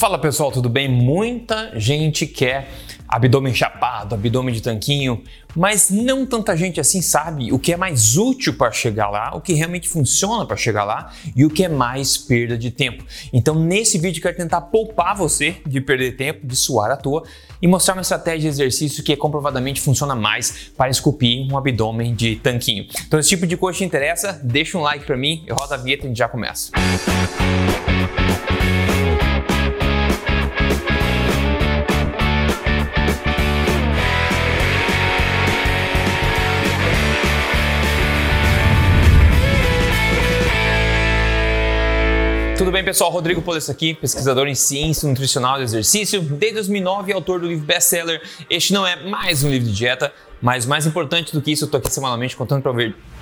Fala pessoal, tudo bem? Muita gente quer abdômen chapado, abdômen de tanquinho, mas não tanta gente assim sabe o que é mais útil para chegar lá, o que realmente funciona para chegar lá e o que é mais perda de tempo. Então, nesse vídeo, quero tentar poupar você de perder tempo, de suar à toa e mostrar uma estratégia de exercício que comprovadamente funciona mais para esculpir um abdômen de tanquinho. Então, esse tipo de coisa te interessa? Deixa um like para mim, eu rodo a vinheta e a gente já começa. Tudo pessoal? Rodrigo Polesso aqui, pesquisador em ciência nutricional do exercício. Desde 2009, autor do livro best-seller. Este não é mais um livro de dieta, mas mais importante do que isso, eu tô aqui semanalmente contando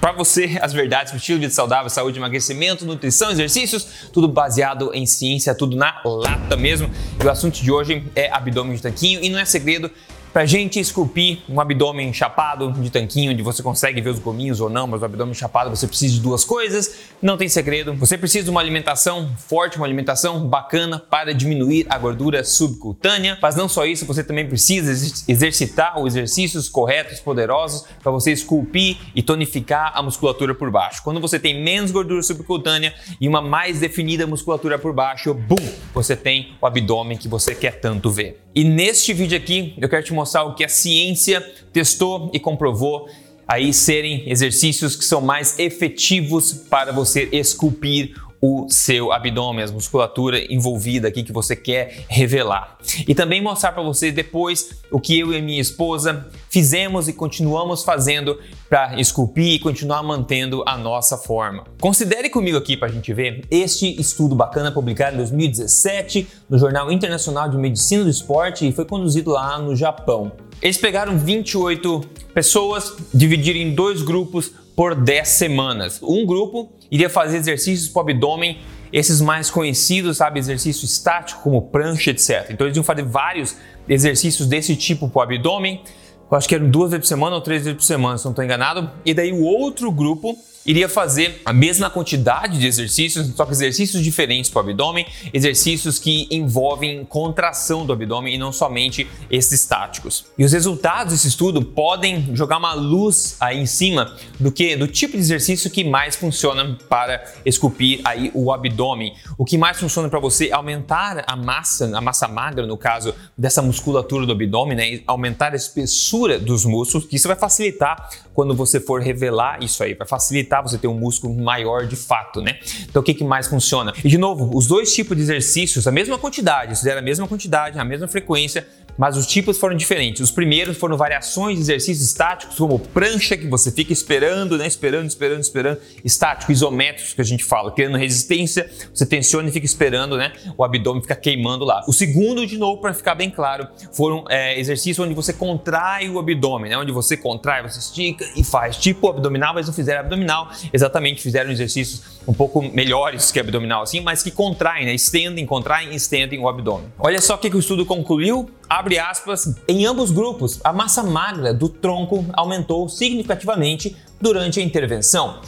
para você as verdades do estilo de vida saudável, saúde, emagrecimento, nutrição, exercícios, tudo baseado em ciência, tudo na lata mesmo. E o assunto de hoje é abdômen de tanquinho e não é segredo, Pra gente esculpir um abdômen chapado de tanquinho, onde você consegue ver os gominhos ou não, mas o abdômen chapado você precisa de duas coisas, não tem segredo. Você precisa de uma alimentação forte, uma alimentação bacana para diminuir a gordura subcutânea. Mas não só isso, você também precisa exercitar os exercícios corretos, poderosos, para você esculpir e tonificar a musculatura por baixo. Quando você tem menos gordura subcutânea e uma mais definida musculatura por baixo, bum, você tem o abdômen que você quer tanto ver. E neste vídeo aqui eu quero te mostrar o que a ciência testou e comprovou aí serem exercícios que são mais efetivos para você esculpir o seu abdômen, a musculatura envolvida aqui que você quer revelar. E também mostrar para você depois o que eu e minha esposa fizemos e continuamos fazendo para esculpir e continuar mantendo a nossa forma. Considere comigo aqui para a gente ver este estudo bacana publicado em 2017 no Jornal Internacional de Medicina do Esporte e foi conduzido lá no Japão. Eles pegaram 28 pessoas, dividiram em dois grupos por 10 semanas. Um grupo iria fazer exercícios para o abdômen, esses mais conhecidos, sabe, exercício estático, como prancha, etc. Então eles iam fazer vários exercícios desse tipo para o abdômen. Eu acho que eram duas vezes por semana ou três vezes por semana, se não estou enganado. E daí o outro grupo iria fazer a mesma quantidade de exercícios, só que exercícios diferentes para o abdômen, exercícios que envolvem contração do abdômen e não somente esses estáticos. E os resultados desse estudo podem jogar uma luz aí em cima do que do tipo de exercício que mais funciona para esculpir aí o abdômen. O que mais funciona para você é aumentar a massa, a massa magra no caso dessa musculatura do abdômen, né? aumentar a espessura dos músculos, que isso vai facilitar quando você for revelar isso aí, vai facilitar você ter um músculo maior de fato, né? Então o que, que mais funciona? E de novo, os dois tipos de exercícios, a mesma quantidade, fizeram a mesma quantidade, a mesma frequência, mas os tipos foram diferentes. Os primeiros foram variações de exercícios estáticos, como prancha, que você fica esperando, né? Esperando, esperando, esperando. Estático, isométricos, que a gente fala, criando resistência, você tensiona e fica esperando, né? O abdômen fica queimando lá. O segundo, de novo, para ficar bem claro, foram é, exercícios onde você contrai o abdômen, né? Onde você contrai, você estica e faz. Tipo abdominal, mas não fizeram abdominal, exatamente fizeram exercícios um pouco melhores que abdominal, assim, mas que contraem, né? Estendem, contraem, estendem o abdômen. Olha só o que o estudo concluiu abre aspas, em ambos grupos, a massa magra do tronco aumentou significativamente durante a intervenção.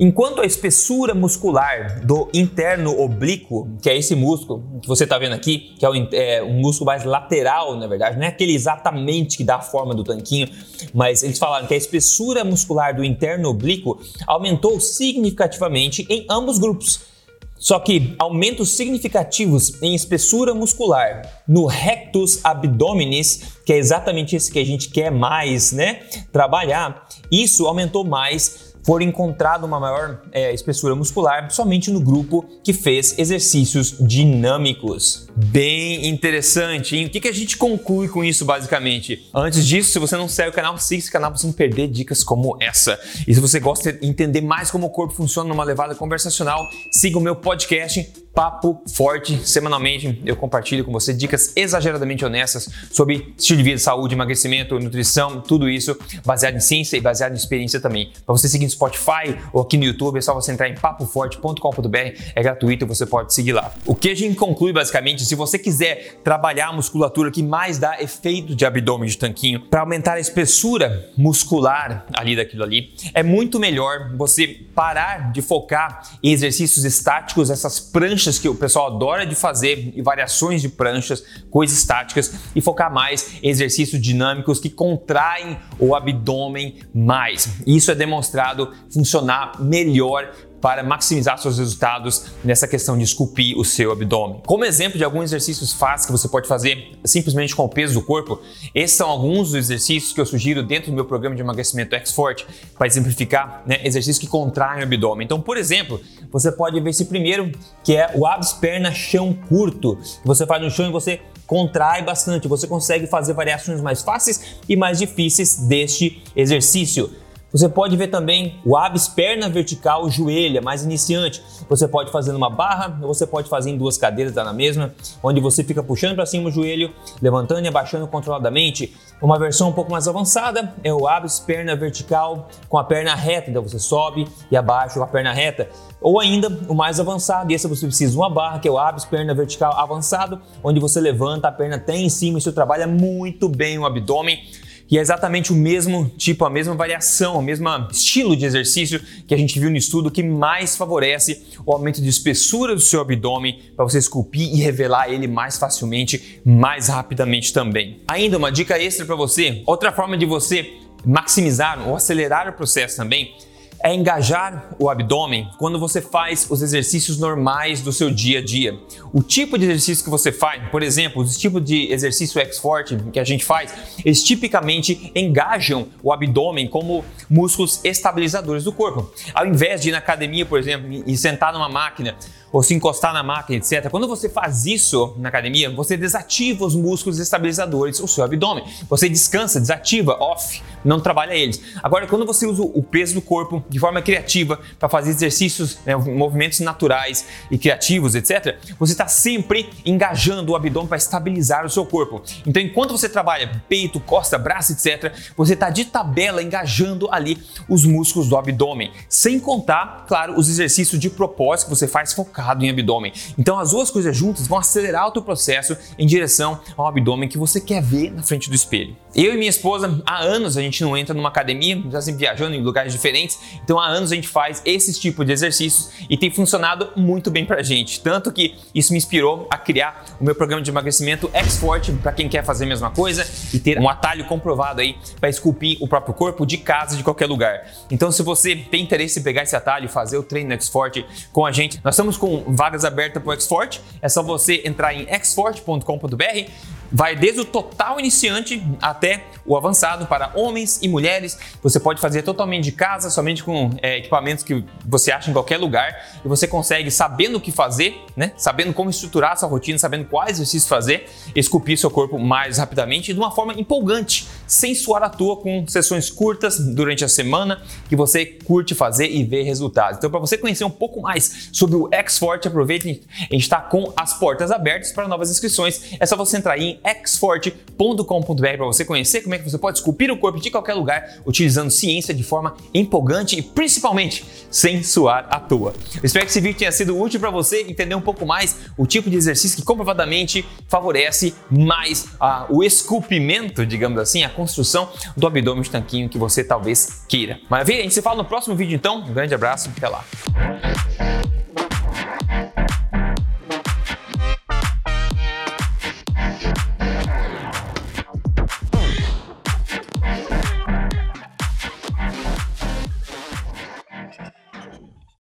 Enquanto a espessura muscular do interno oblíquo, que é esse músculo que você está vendo aqui, que é, o, é, um músculo mais lateral, na verdade, não é aquele exatamente que dá a forma do tanquinho, mas eles falaram que a espessura muscular do interno oblíquo aumentou significativamente em ambos grupos. Só que aumentos significativos em espessura muscular no rectus abdominis, que é exatamente esse que a gente quer mais, né? Trabalhar, isso aumentou mais for encontrado uma maior é, espessura muscular somente no grupo que fez exercícios dinâmicos. Bem interessante, hein? O que, que a gente conclui com isso, basicamente? Antes disso, se você não segue o canal, siga esse canal para você não perder dicas como essa. E se você gosta de entender mais como o corpo funciona numa levada conversacional, siga o meu podcast Papo Forte. Semanalmente eu compartilho com você dicas exageradamente honestas sobre estilo de vida, saúde, emagrecimento, nutrição, tudo isso baseado em ciência e baseado em experiência também. Para você seguir no Spotify ou aqui no YouTube, é só você entrar em papoforte.com.br, é gratuito, você pode seguir lá. O que a gente conclui basicamente, se você quiser trabalhar a musculatura que mais dá efeito de abdômen de tanquinho, para aumentar a espessura muscular ali daquilo ali, é muito melhor você parar de focar em exercícios estáticos, essas pranchas pranchas que o pessoal adora de fazer e variações de pranchas, coisas estáticas e focar mais em exercícios dinâmicos que contraem o abdômen mais. Isso é demonstrado funcionar melhor para maximizar seus resultados nessa questão de esculpir o seu abdômen. Como exemplo de alguns exercícios fáceis que você pode fazer simplesmente com o peso do corpo, esses são alguns dos exercícios que eu sugiro dentro do meu programa de emagrecimento X-Forte para exemplificar né, exercícios que contraem o abdômen. Então, por exemplo, você pode ver esse primeiro, que é o abs perna chão curto. Você faz no chão e você contrai bastante, você consegue fazer variações mais fáceis e mais difíceis deste exercício. Você pode ver também o abs perna vertical joelha, mais iniciante. Você pode fazer numa barra, ou você pode fazer em duas cadeiras tá na mesma, onde você fica puxando para cima o joelho, levantando e abaixando controladamente. Uma versão um pouco mais avançada é o abs perna vertical com a perna reta, então você sobe e abaixa com a perna reta. Ou ainda o mais avançado, e esse você precisa de uma barra, que é o abs perna vertical avançado, onde você levanta a perna até em cima, isso trabalha muito bem o abdômen e é exatamente o mesmo tipo, a mesma variação, o mesmo estilo de exercício que a gente viu no estudo que mais favorece o aumento de espessura do seu abdômen para você esculpir e revelar ele mais facilmente, mais rapidamente também. Ainda uma dica extra para você, outra forma de você maximizar ou acelerar o processo também é engajar o abdômen quando você faz os exercícios normais do seu dia a dia. O tipo de exercício que você faz, por exemplo, os tipos de exercício X-Forte que a gente faz, eles tipicamente engajam o abdômen como músculos estabilizadores do corpo. Ao invés de ir na academia, por exemplo, e sentar numa máquina ou se encostar na máquina, etc. Quando você faz isso na academia, você desativa os músculos estabilizadores do seu abdômen. Você descansa, desativa, off, não trabalha eles. Agora, quando você usa o peso do corpo de forma criativa para fazer exercícios, né, movimentos naturais e criativos, etc., você está sempre engajando o abdômen para estabilizar o seu corpo. Então, enquanto você trabalha peito, costa, braço, etc., você está de tabela engajando ali os músculos do abdômen. Sem contar, claro, os exercícios de propósito que você faz focado em abdômen. Então, as duas coisas juntas vão acelerar o teu processo em direção ao abdômen que você quer ver na frente do espelho. Eu e minha esposa, há anos a gente não entra numa academia, já sempre viajando em lugares diferentes, então há anos a gente faz esses tipos de exercícios e tem funcionado muito bem pra gente. Tanto que isso me inspirou a criar o meu programa de emagrecimento X-Forte para quem quer fazer a mesma coisa e ter um atalho comprovado aí para esculpir o próprio corpo de casa, de qualquer lugar. Então, se você tem interesse em pegar esse atalho e fazer o treino X-Forte com a gente, nós estamos com vagas abertas para o X-Forte. É só você entrar em xforte.com.br vai desde o total iniciante até o avançado para homens e mulheres. Você pode fazer totalmente de casa, somente com é, equipamentos que você acha em qualquer lugar e você consegue, sabendo o que fazer, né? sabendo como estruturar sua rotina, sabendo quais exercícios fazer, esculpir seu corpo mais rapidamente e de uma forma empolgante, sem suar à toa, com sessões curtas durante a semana que você curte fazer e ver resultados. Então, para você conhecer um pouco mais sobre o X-Forte, aproveite, a gente está com as portas abertas para novas inscrições. É só você entrar em xforte.com.br para você conhecer como é que você pode esculpir o corpo de qualquer lugar utilizando ciência de forma empolgante e principalmente sem suar à toa. Eu espero que esse vídeo tenha sido útil para você entender um pouco mais o tipo de exercício que comprovadamente favorece mais ah, o esculpimento, digamos assim, a construção do abdômen de tanquinho que você talvez queira. Maravilha? A gente se fala no próximo vídeo então. Um grande abraço, até lá.